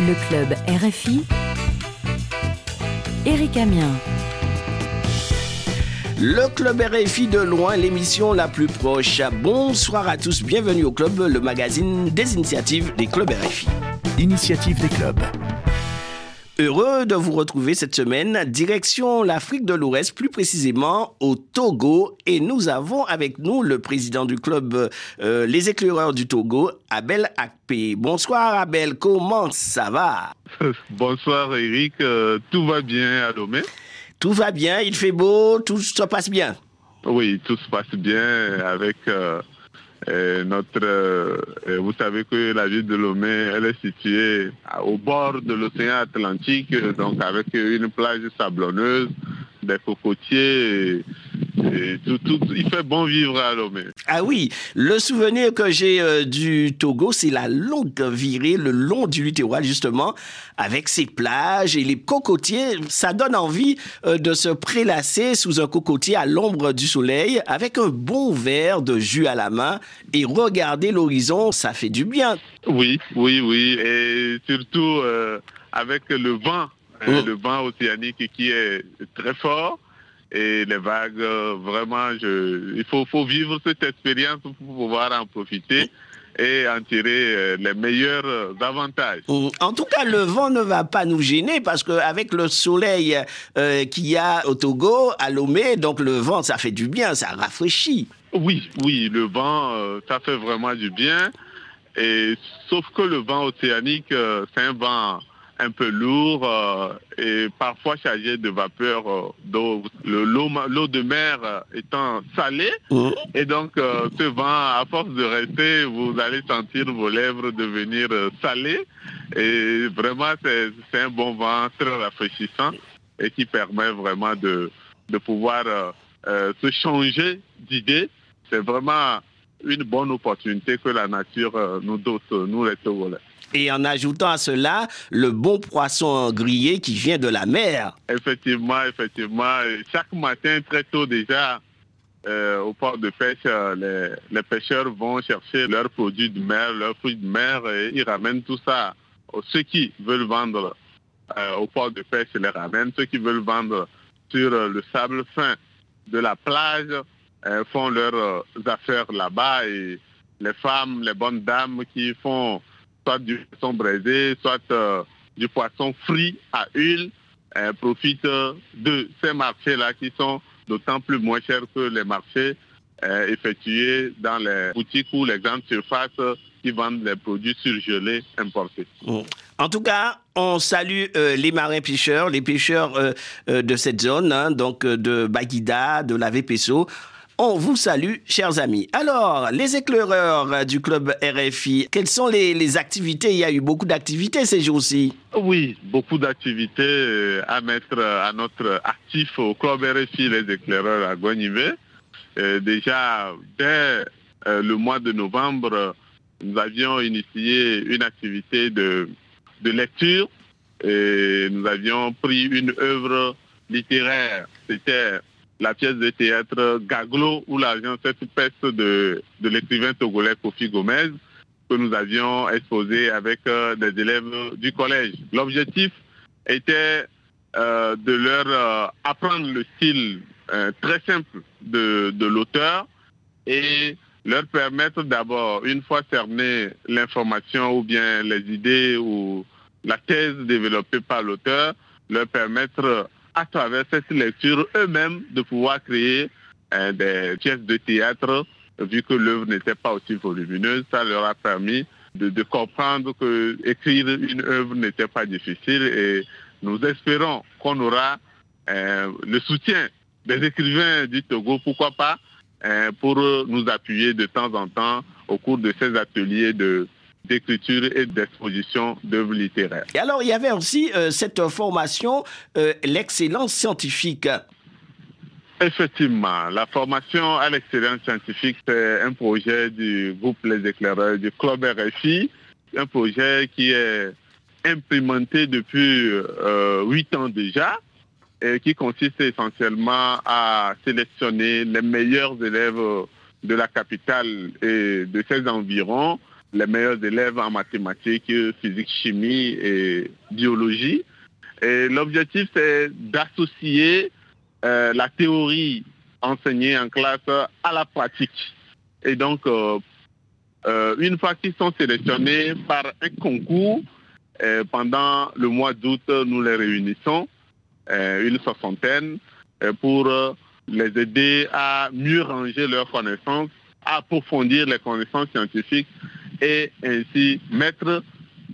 Le club RFI. Eric Amien. Le club RFI de loin, l'émission la plus proche. Bonsoir à tous, bienvenue au club, le magazine des initiatives des clubs RFI. Initiative des clubs. Heureux de vous retrouver cette semaine, direction l'Afrique de l'Ouest, plus précisément au Togo. Et nous avons avec nous le président du club euh, Les Éclaireurs du Togo, Abel Akpe. Bonsoir Abel, comment ça va? Bonsoir Eric, euh, tout va bien à Lomé? Tout va bien, il fait beau, tout se passe bien. Oui, tout se passe bien avec... Euh, notre, euh, vous savez que la ville de Lomé, elle est située au bord de l'océan Atlantique, donc avec une plage sablonneuse, des cocotiers. Et, tout, tout, il fait bon vivre à Lomé. Ah oui, le souvenir que j'ai euh, du Togo, c'est la longue virée le long du littoral, justement, avec ses plages et les cocotiers. Ça donne envie euh, de se prélasser sous un cocotier à l'ombre du soleil, avec un bon verre de jus à la main et regarder l'horizon, ça fait du bien. Oui, oui, oui. Et surtout euh, avec le vent Hein, le vent océanique qui est très fort et les vagues, euh, vraiment, je, il faut, faut vivre cette expérience pour pouvoir en profiter et en tirer euh, les meilleurs avantages. Mm. En tout cas, le vent ne va pas nous gêner parce qu'avec le soleil euh, qu'il y a au Togo, à Lomé, donc le vent, ça fait du bien, ça rafraîchit. Oui, oui, le vent, ça fait vraiment du bien. Et sauf que le vent océanique, c'est un vent un peu lourd euh, et parfois chargé de vapeur euh, d'eau. L'eau de mer euh, étant salée, mmh. et donc ce vent, à force de rester, vous allez sentir vos lèvres devenir salées. Et vraiment, c'est un bon vent très rafraîchissant et qui permet vraiment de, de pouvoir se changer d'idée. C'est vraiment une bonne opportunité que la nature nous donne, nous les Togolais et en ajoutant à cela le bon poisson grillé qui vient de la mer. Effectivement, effectivement. Chaque matin, très tôt déjà, euh, au port de pêche, euh, les, pêcheurs vont chercher leurs produits de mer, leurs fruits de mer, et ils ramènent tout ça. Ceux qui veulent vendre euh, au port de pêche les ramènent. Ceux qui veulent vendre sur le sable fin de la plage font leurs affaires là-bas. Et les femmes, les bonnes dames qui font soit du poisson braisé, soit euh, du poisson frit à huile, euh, profitent de ces marchés-là qui sont d'autant plus moins chers que les marchés euh, effectués dans les boutiques ou les grandes surfaces qui vendent les produits surgelés importés. En tout cas, on salue les marins pêcheurs, les pêcheurs de cette zone, hein, donc de Baguida, de la Vépesso. On vous salue, chers amis. Alors, les éclaireurs du club RFI, quelles sont les, activités? Il y a eu beaucoup d'activités ces jours-ci. Oui, beaucoup d'activités euh, à mettre à notre actif au club RFI, les éclaireurs à Guanivé. Euh, déjà, dès euh, le mois de novembre, nous avions initié une activité de, de lecture et nous avions pris une œuvre littéraire. C'était la pièce de théâtre Gaglo ou l'argent cette peste de, l'écrivain togolais Kofi Gomez que nous avions exposé avec euh, des élèves du collège. L'objectif était euh, de leur euh, apprendre le style très simple de, de l'auteur et leur permettre d'abord, une fois cerné l'information ou bien les idées ou la thèse développée par l'auteur, leur permettre à travers cette lecture eux-mêmes de pouvoir créer euh, des pièces de théâtre, vu que l'œuvre n'était pas aussi volumineuse. Ça leur a permis de, comprendre que écrire une œuvre n'était pas difficile et nous espérons qu'on aura euh, le soutien des écrivains du Togo, pourquoi pas, euh, pour nous appuyer de temps en temps au cours de ces ateliers de, d'écriture et d'exposition d'œuvres littéraires. Et alors, il y avait aussi euh, cette formation, euh, l'excellence scientifique. Effectivement, la formation à l'excellence scientifique, c'est un projet du groupe Les Éclaireurs, du Club RFI, un projet qui est implémenté depuis euh, huit ans déjà et qui consiste essentiellement à sélectionner les meilleurs élèves de la capitale et de ses environs les meilleurs élèves en mathématiques, physique, chimie et biologie. Et l'objectif, c'est d'associer euh, la théorie enseignée en classe à la pratique. Et donc, euh, euh, une fois qu'ils sont sélectionnés par un concours, pendant le mois d'août, nous les réunissons, une soixantaine, pour les aider à mieux ranger leurs connaissances, à approfondir les connaissances scientifiques et ainsi mettre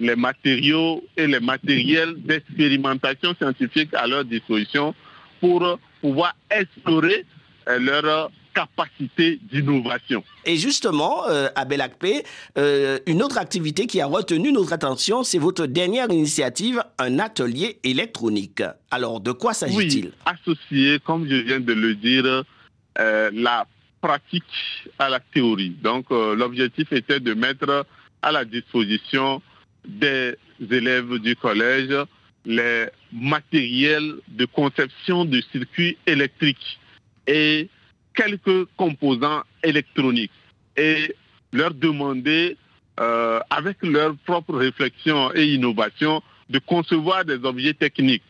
les matériaux et les matériels d'expérimentation scientifique à leur disposition pour pouvoir explorer euh, leur capacité d'innovation. Et justement, euh, à Belakpe, euh, une autre activité qui a retenu notre attention, c'est votre dernière initiative, un atelier électronique. Alors, de quoi s'agit-il? oui, Associer, comme je viens de le dire, la pratique à la théorie. Donc, l'objectif était de mettre à la disposition des élèves du collège les matériels de conception de circuits électriques et quelques composants électroniques et leur demander, euh, avec leur propre réflexion et innovation, de concevoir des objets techniques.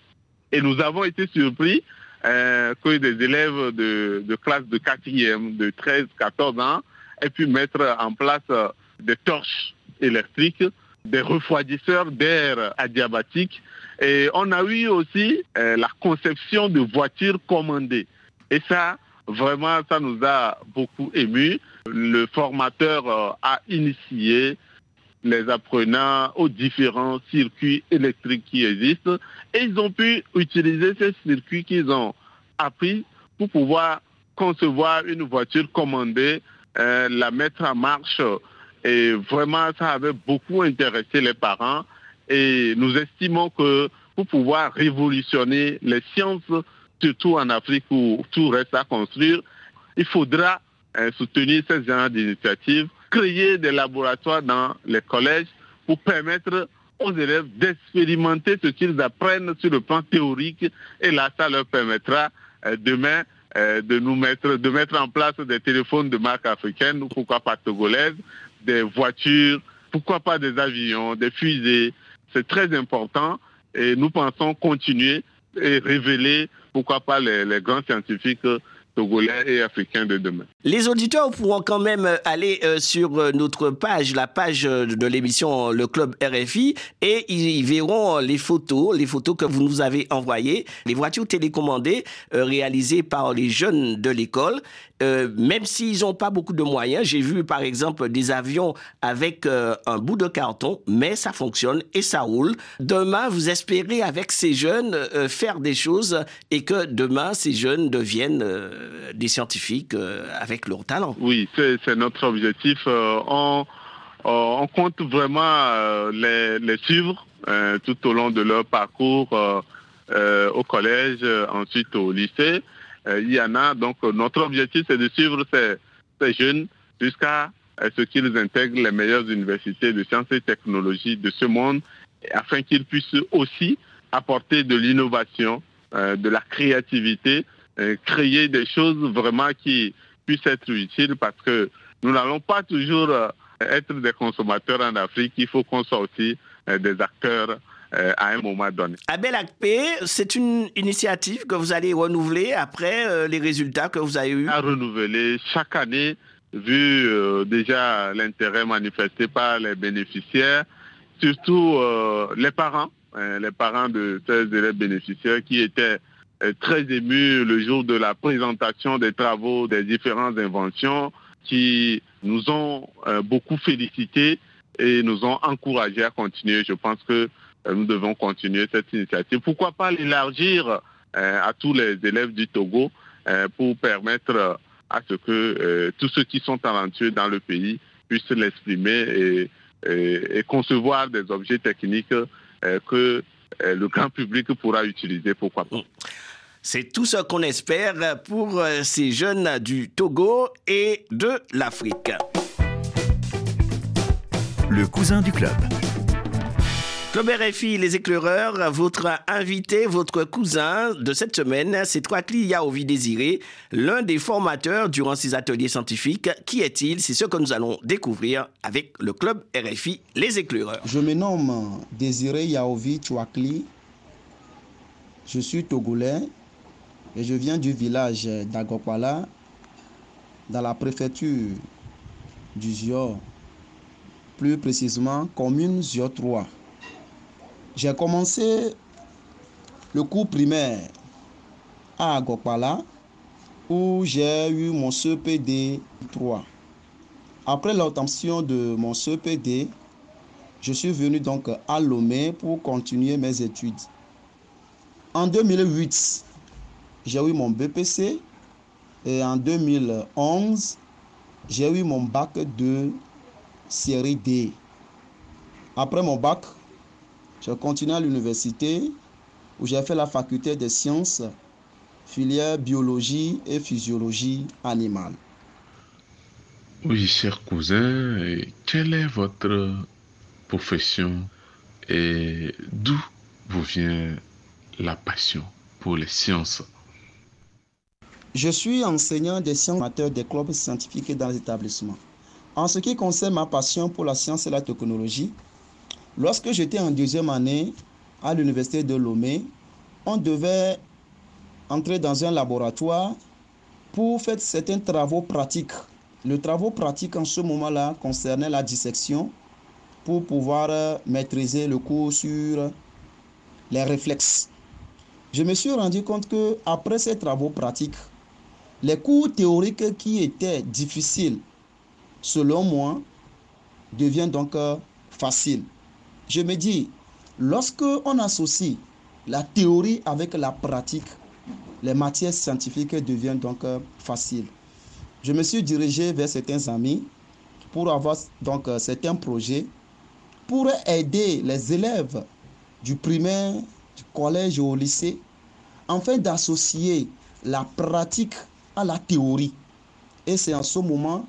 Et nous avons été surpris euh, que des élèves de, classe de 4e, de 13-14 ans, aient pu mettre en place euh, des torches électriques des refroidisseurs d'air adiabatique. Et on a eu aussi euh, la conception de voitures commandées. Et ça, vraiment, ça nous a beaucoup ému. Le formateur a initié les apprenants aux différents circuits électriques qui existent et ils ont pu utiliser ces circuits qu'ils ont appris pour pouvoir concevoir une voiture commandée, euh, la mettre en marche et vraiment, ça avait beaucoup intéressé les parents. Et nous estimons que pour pouvoir révolutionner les sciences, surtout en Afrique où tout reste à construire, il faudra euh, soutenir ces genre d'initiatives, créer des laboratoires dans les collèges pour permettre aux élèves d'expérimenter ce qu'ils apprennent sur le plan théorique. Et là, ça leur permettra euh, demain euh, de nous mettre, de mettre en place des téléphones de marque africaine ou pourquoi pas togolaise, des voitures, pourquoi pas des avions, des fusées. C'est très important et nous pensons continuer et révéler, pourquoi pas les grands scientifiques Les auditeurs pourront quand même euh, aller euh, sur euh, notre page, la page de l'émission Le Club RFI, et ils verront les photos, les photos que vous nous avez envoyées, les voitures télécommandées réalisées par les jeunes de l'école. même s'ils n'ont pas beaucoup de moyens, j'ai vu par exemple des avions avec un bout de carton, mais ça fonctionne et ça roule. Demain, vous espérez avec ces jeunes faire des choses et que demain, ces jeunes deviennent des scientifiques euh, avec leur talent. Oui, c'est notre objectif. Euh, on, euh, compte vraiment les, suivre tout au long de leur parcours au collège, ensuite au lycée. il y en a, donc notre objectif, c'est de suivre ces, jeunes jusqu'à ce qu'ils intègrent les meilleures universités de sciences et technologies de ce monde, afin qu'ils puissent aussi apporter de l'innovation, de la créativité euh, créer des choses vraiment qui puissent être utiles parce que nous n'allons pas toujours euh, être des consommateurs en Afrique, il faut qu'on soit aussi euh, des acteurs à un moment donné. Abel Akpe, c'est une initiative que vous allez renouveler après les résultats que vous avez eus? À renouveler chaque année, vu déjà l'intérêt manifesté par les bénéficiaires, surtout les parents, les parents de ces élèves bénéficiaires qui étaient très ému le jour de la présentation des travaux des différentes inventions qui nous ont euh, beaucoup félicités et nous ont encouragés à continuer. Je pense que euh, nous devons continuer cette initiative. Pourquoi pas l'élargir euh, à tous les élèves du Togo pour permettre à ce que tous ceux qui sont talentueux dans le pays puissent l'exprimer et, et, concevoir des objets techniques que le grand public pourra utiliser, pourquoi pas. C'est tout ce qu'on espère pour euh, ces jeunes du Togo et de l'Afrique. Le cousin du club. Club RFI, les éclaireurs, votre invité, votre cousin de cette semaine, c'est Troakli Yaovi Désiré, l'un des formateurs durant ces ateliers scientifiques. Qui est-il? C'est ce que nous allons découvrir avec le Club RFI, les éclaireurs. Je me nomme Désiré Yaovi Troakli. Je suis togolais et je viens du village d'Agopala, dans la préfecture du Zior, plus précisément commune Zior 3. J'ai commencé le cours primaire à Agopala où j'ai eu mon CPD 3. Après l'obtention de mon CPD, je suis venu donc à Lomé pour continuer mes études. En 2008, j'ai eu mon BPC et en 2011, j'ai eu mon bac de série D. Après mon bac, j'ai continué à l'université où j'ai fait la faculté des sciences, filière biologie et physiologie animale. Oui, cher cousin, quelle est votre profession et d'où vous vient la passion pour les sciences? Je suis enseignant des sciences amateurs des clubs scientifiques dans l'établissement. En ce qui concerne ma passion pour la science et la technologie, Lorsque j'étais en deuxième année à l'université de Lomé, on devait entrer dans un laboratoire pour faire certains travaux pratiques. Le travaux pratique en ce moment-là concernait la dissection pour pouvoir maîtriser le cours sur les réflexes. Je me suis rendu compte que après ces travaux pratiques, les cours théoriques qui étaient difficiles, selon moi, deviennent donc faciles. Je me dis, lorsque on associe la théorie avec la pratique, les matières scientifiques deviennent donc euh, faciles. Je me suis dirigé vers certains amis pour avoir donc euh, certains projets pour aider les élèves du primaire, du collège au lycée, afin d'associer la pratique à la théorie. Et c'est en ce moment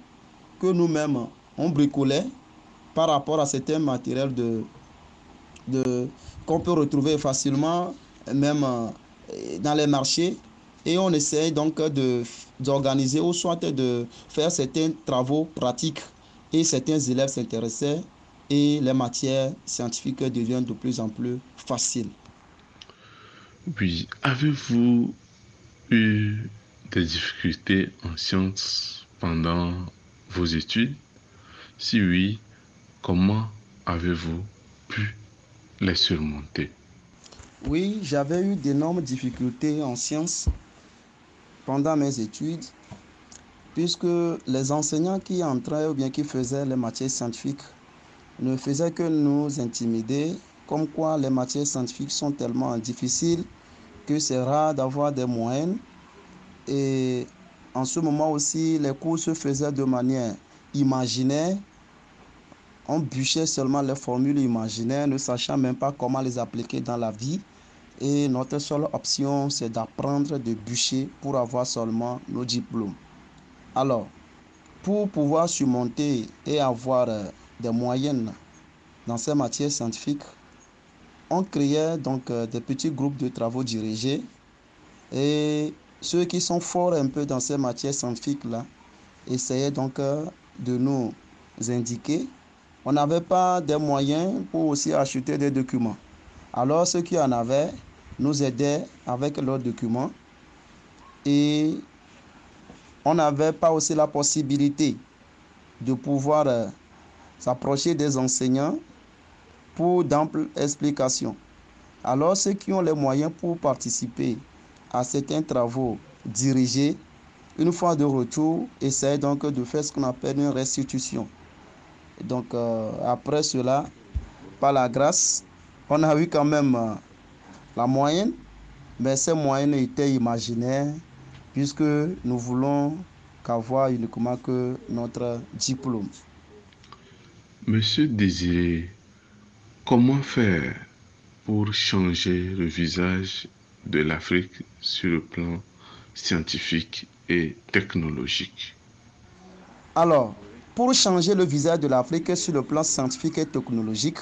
que nous-mêmes, on bricolait par rapport à certains matériels de qu'on peut retrouver facilement, même euh, dans les marchés. Et on essaie donc d'organiser ou soit de faire certains travaux pratiques. Et certains élèves s'intéressaient et les matières scientifiques deviennent de plus en plus faciles. Oui, avez-vous eu des difficultés en sciences pendant vos études? Si oui, comment avez-vous les surmonter Oui, j'avais eu d'énormes difficultés en sciences pendant mes études, puisque les enseignants qui entraient ou bien qui faisaient les matières scientifiques ne faisaient que nous intimider, comme quoi les matières scientifiques sont tellement difficiles que c'est rare d'avoir des moyennes. Et en ce moment aussi, les cours se faisaient de manière imaginaire on bûchait seulement les formules imaginaires, ne sachant même pas comment les appliquer dans la vie. Et notre seule option, c'est d'apprendre de bûcher pour avoir seulement nos diplômes. Alors, pour pouvoir surmonter et avoir euh, des moyennes dans ces matières scientifiques, on créait donc euh, des petits groupes de travaux dirigés. Et ceux qui sont forts un peu dans ces matières scientifiques-là essayaient donc euh, de nous indiquer on n'avait pas des moyens pour aussi acheter des documents. Alors ceux qui en avaient nous aidaient avec leurs documents et on n'avait pas aussi la possibilité de pouvoir euh, s'approcher des enseignants pour d'amples explications. Alors ceux qui ont les moyens pour participer à certains travaux dirigés, une fois de retour, essayent donc de faire ce qu'on appelle une restitution. Donc euh, après cela, par la grâce, on a eu quand même euh, la moyenne, mais ces moyennes étaient imaginaires puisque nous voulons qu'avoir uniquement que notre diplôme. Monsieur Désiré, comment faire pour changer le visage de l'Afrique sur le plan scientifique et technologique? Alors, pour changer le visage de l'Afrique sur le plan scientifique et technologique,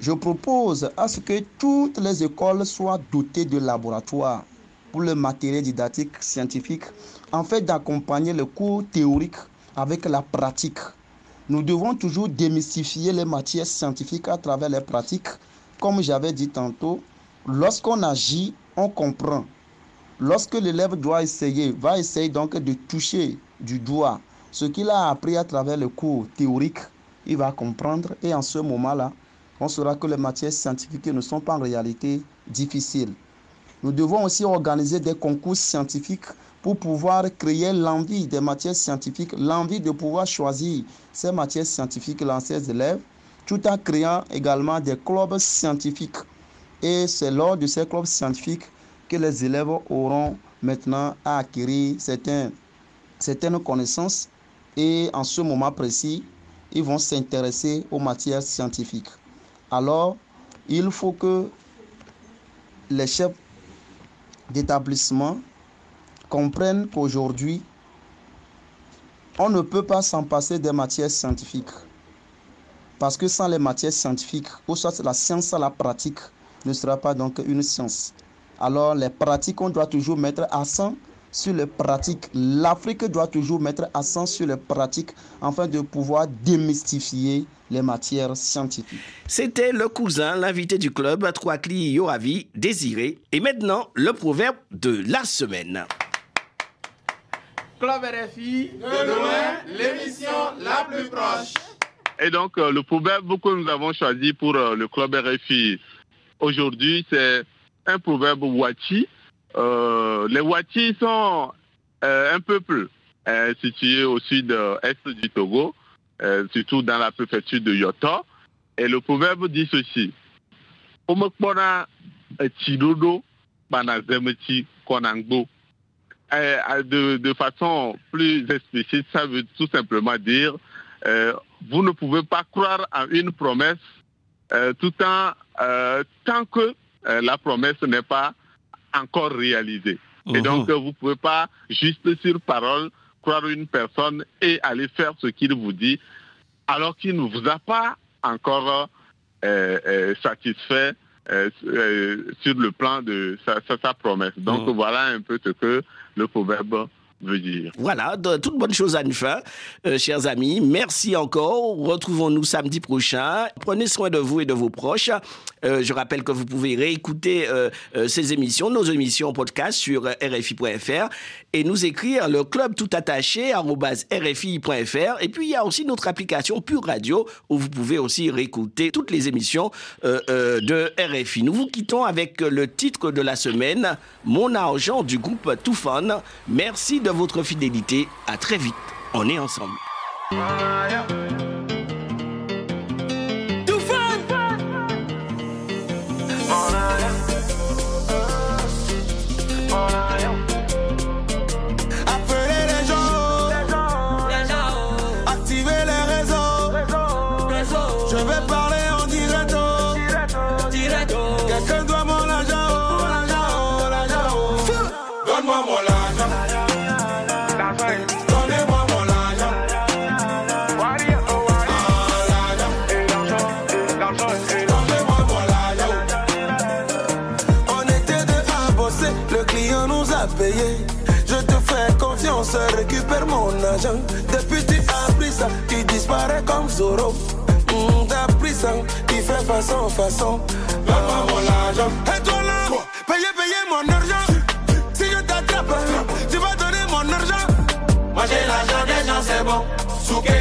Je propose à ce que toutes les écoles soient dotées de laboratoires pour le matériel didactique scientifique, en fait d'accompagner le cours théorique avec la pratique. Nous devons toujours démystifier les matières scientifiques à travers les pratiques. Comme j'avais dit tantôt, lorsqu'on agit, on comprend. Lorsque l'élève doit essayer, va essayer donc de toucher du doigt ce qu'il a appris à travers le cours théorique, il va comprendre et en ce moment-là, on saura que les matières scientifiques ne sont pas en réalité difficiles. Nous devons aussi organiser des concours scientifiques pour pouvoir créer l'envie des matières scientifiques, l'envie de pouvoir choisir ces matières scientifiques dans ses élèves, tout en créant également des clubs scientifiques. Et c'est lors de ces clubs scientifiques que les élèves auront maintenant à acquérir certaines, certaines connaissances et en ce moment précis, ils vont s'intéresser aux matières scientifiques. Alors, il faut que les chefs d'établissement comprennent qu'aujourd'hui, on ne peut pas s'en passer des matières scientifiques. Parce que sans les matières scientifiques, ou soit la science sans la pratique, ne sera pas donc une science. Alors les pratiques, on doit toujours mettre accent sur les pratiques. L'Afrique doit toujours mettre accent sur les pratiques afin de pouvoir démystifier les matières scientifiques. C'était le cousin, l'invité du club, Troakli Yoravi, Désiré. Et maintenant, le proverbe de la semaine. Club RFI, de loin, l'émission la plus proche. Et donc, euh, le proverbe que nous avons choisi pour euh, le club RFI aujourd'hui, c'est un proverbe Wati. Euh, les Wati sont un peuple situé au sud-est du Togo, surtout dans la préfecture de Yoto. Et le proverbe dit ceci. De, de façon plus explicite, ça veut tout simplement dire euh, vous ne pouvez pas croire à une promesse euh, euh, tant que la promesse n'est pas encore réalisée. Et Mhm. donc, vous ne pouvez pas, juste sur parole, croire une personne et aller faire ce qu'il vous dit, alors qu'il ne vous a pas encore euh, euh, satisfait euh, euh, sur le plan de sa, sa- sa promesse. Donc, Mhm. voilà un peu ce que le proverbe Voilà, de toutes bonnes choses à une fin, euh, chers amis. Merci encore. Retrouvons-nous samedi prochain. Prenez soin de vous et de vos proches. Euh, je rappelle que vous pouvez réécouter euh, ces émissions, nos émissions podcast sur RFI.fr et nous écrire le club tout attaché RFI.fr. Et puis il y a aussi notre application Pure Radio où vous pouvez aussi réécouter toutes les émissions de RFI. Nous vous quittons avec le titre de la semaine, Mon argent du groupe Toufan. Merci de votre fidélité. À très vite. On est ensemble. Depuis tu as pris ça, tu disparais comme Zoro. Hmm, T'as pris ça, tu fais façon, façon. Donne-moi mon argent. Et toi là, payez, payez mon argent. Si je t'attrape, tu vas donner mon argent. Moi j'ai l'argent des gens, c'est bon. Souquer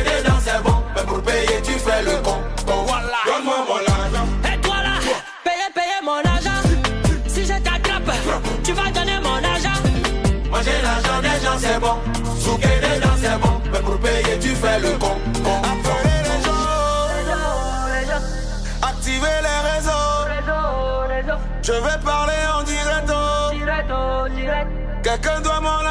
le con. con. Appelez les gens, activez les réseaux. Je vais parler en direct. Quelqu'un doit argent.